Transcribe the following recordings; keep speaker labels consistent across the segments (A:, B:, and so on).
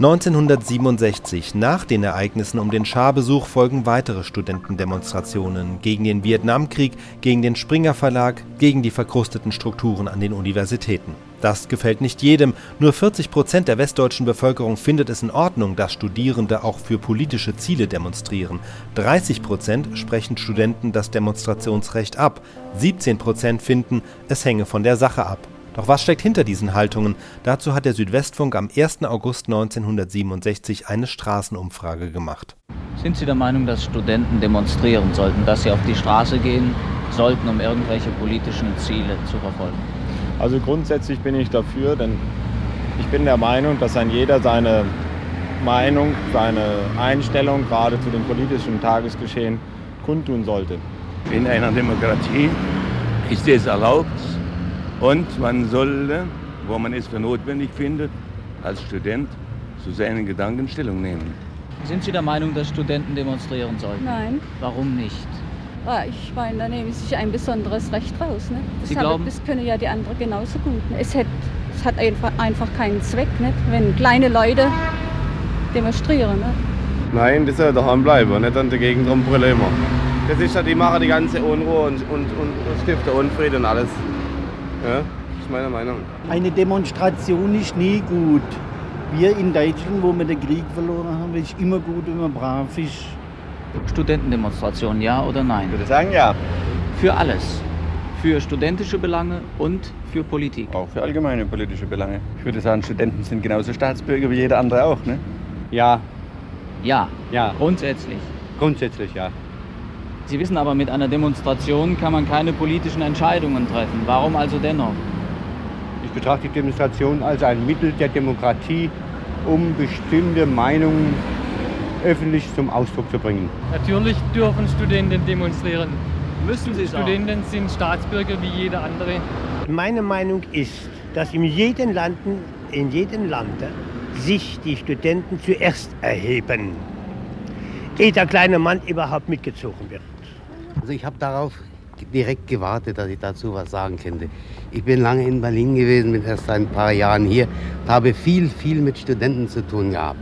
A: 1967, nach den Ereignissen um den Scharbesuch, folgen weitere Studentendemonstrationen gegen den Vietnamkrieg, gegen den Springer Verlag, gegen die verkrusteten Strukturen an den Universitäten. Das gefällt nicht jedem. Nur 40 Prozent der westdeutschen Bevölkerung findet es in Ordnung, dass Studierende auch für politische Ziele demonstrieren. 30 Prozent sprechen Studenten das Demonstrationsrecht ab. 17 Prozent finden, es hänge von der Sache ab. Doch was steckt hinter diesen Haltungen? Dazu hat der Südwestfunk am 1. August 1967 eine Straßenumfrage gemacht.
B: Sind Sie der Meinung, dass Studenten demonstrieren sollten, dass sie auf die Straße gehen sollten, um irgendwelche politischen Ziele zu verfolgen?
C: Also grundsätzlich bin ich dafür, denn ich bin der Meinung, dass ein jeder seine Meinung, seine Einstellung gerade zu dem politischen Tagesgeschehen kundtun sollte.
D: In einer Demokratie ist es erlaubt, und man soll, wo man es für notwendig findet, als Student zu seinen Gedanken Stellung nehmen.
B: Sind Sie der Meinung, dass Studenten demonstrieren sollten?
E: Nein.
B: Warum nicht?
E: Ah, ich meine, da nehmen sie sich ein besonderes Recht raus. Ne? Das,
B: Sie
E: habe,
B: glauben-
E: das können ja die anderen genauso gut. Ne? Es, hat, es hat einfach, einfach keinen Zweck, nicht? wenn kleine Leute demonstrieren. Ne?
F: Nein, die soll daheim bleiben, nicht an der Gegend rumbrüllen immer. Das ist ja, die machen die ganze Unruhe und, und, und, und stiften Unfrieden und alles. Ja, das ist meine Meinung.
G: Eine Demonstration ist nie gut. Wir in Deutschland, wo wir den Krieg verloren haben, ist immer gut, wenn man brav ist.
B: Studentendemonstration, ja oder nein?
F: Ich würde sagen, ja.
B: Für alles. Für studentische Belange und für Politik.
H: Auch für allgemeine politische Belange. Ich würde sagen, Studenten sind genauso Staatsbürger wie jeder andere auch. Ne?
G: Ja,
B: Ja,
G: ja,
B: grundsätzlich.
G: grundsätzlich ja.
B: Sie wissen aber, mit einer Demonstration kann man keine politischen Entscheidungen treffen. Warum also dennoch?
G: Ich betrachte die Demonstration als ein Mittel der Demokratie, um bestimmte Meinungen öffentlich zum Ausdruck zu bringen.
I: Natürlich dürfen Studenten demonstrieren.
B: Müssen Sie es auch?
I: Studenten sind Staatsbürger wie jeder andere.
J: Meine Meinung ist, dass in jedem Land, in jedem Land sich die Studenten zuerst erheben, ehe der kleine Mann überhaupt mitgezogen wird.
K: Also ich habe darauf direkt gewartet, dass ich dazu was sagen könnte. Ich bin lange in Berlin gewesen, bin erst ein paar Jahren hier und habe viel, viel mit Studenten zu tun gehabt.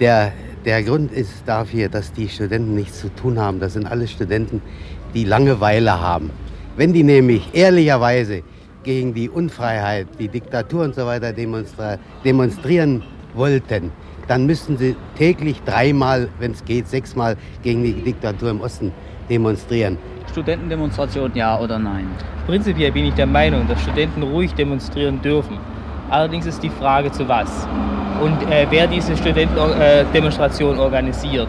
K: Der, der Grund ist dafür, dass die Studenten nichts zu tun haben. Das sind alles Studenten, die Langeweile haben. Wenn die nämlich ehrlicherweise gegen die Unfreiheit, die Diktatur und so weiter demonstra demonstrieren wollten, dann müssten sie täglich dreimal, wenn es geht, sechsmal gegen die Diktatur im Osten demonstrieren.
B: Studentendemonstration, ja oder nein?
L: Prinzipiell bin ich der Meinung, dass Studenten ruhig demonstrieren dürfen. Allerdings ist die Frage zu was und äh, wer diese Studentendemonstration organisiert.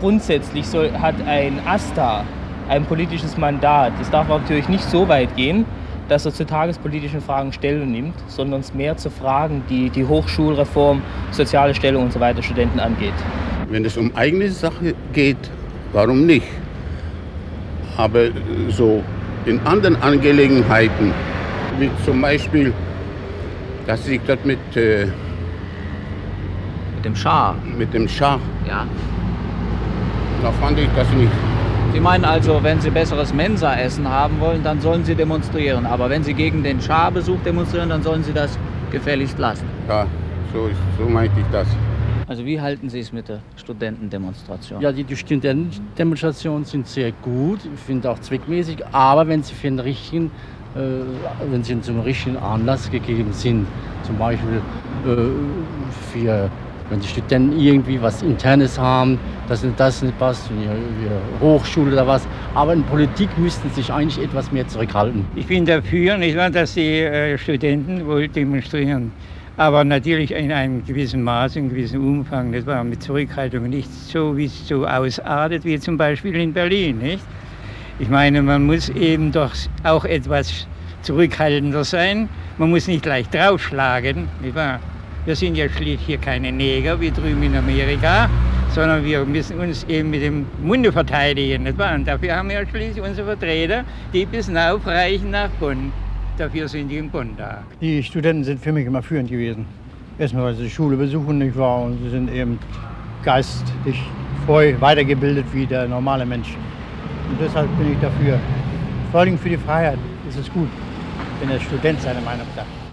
L: Grundsätzlich soll, hat ein AStA ein politisches Mandat. Es darf aber natürlich nicht so weit gehen, dass er zu tagespolitischen Fragen Stellung nimmt, sondern es mehr zu Fragen, die die Hochschulreform, soziale Stellung und so weiter Studenten angeht.
M: Wenn es um eigene Sache geht, warum nicht? Aber so in anderen Angelegenheiten, wie zum Beispiel, dass sich dort mit, äh,
B: Mit dem Schah,
M: mit dem Schach,
B: ja.
M: da fand ich das nicht.
B: Sie meinen also, wenn Sie besseres Mensa-Essen haben wollen, dann sollen Sie demonstrieren. Aber wenn Sie gegen den Schah-Besuch demonstrieren, dann sollen Sie das gefälligst lassen.
M: Ja, so, ist, so meinte ich das.
B: Also wie halten Sie es mit der Studentendemonstration?
N: Ja, die, die Studentendemonstrationen sind sehr gut, ich finde auch zweckmäßig, aber wenn sie für den richtigen, äh, wenn sie zum richtigen Anlass gegeben sind, zum Beispiel äh, für, wenn die Studenten irgendwie was Internes haben, dass das nicht passt, Hochschule oder was, aber in Politik müssten sich eigentlich etwas mehr zurückhalten.
O: Ich bin dafür, nicht wahr, dass die äh, Studenten wohl demonstrieren. Aber natürlich in einem gewissen Maß, in einem gewissen Umfang, nicht wahr, mit Zurückhaltung, nicht so, wie es so ausartet, wie zum Beispiel in Berlin. Nicht? Ich meine, man muss eben doch auch etwas zurückhaltender sein. Man muss nicht gleich draufschlagen. Nicht wahr? Wir sind ja schließlich hier keine Neger wie drüben in Amerika, sondern wir müssen uns eben mit dem Munde verteidigen. Nicht wahr? Und dafür haben wir ja schließlich unsere Vertreter, die bis raufreichen nach Bonn. Dafür sind die in Bonn da.
G: Die Studenten sind für mich immer führend gewesen. Erstmal, weil sie die Schule besuchen, nicht wahr? Und sie sind eben geistig voll weitergebildet wie der normale Mensch. Und deshalb bin ich dafür. Vor allem für die Freiheit ist es gut, wenn der Student seine Meinung sagt.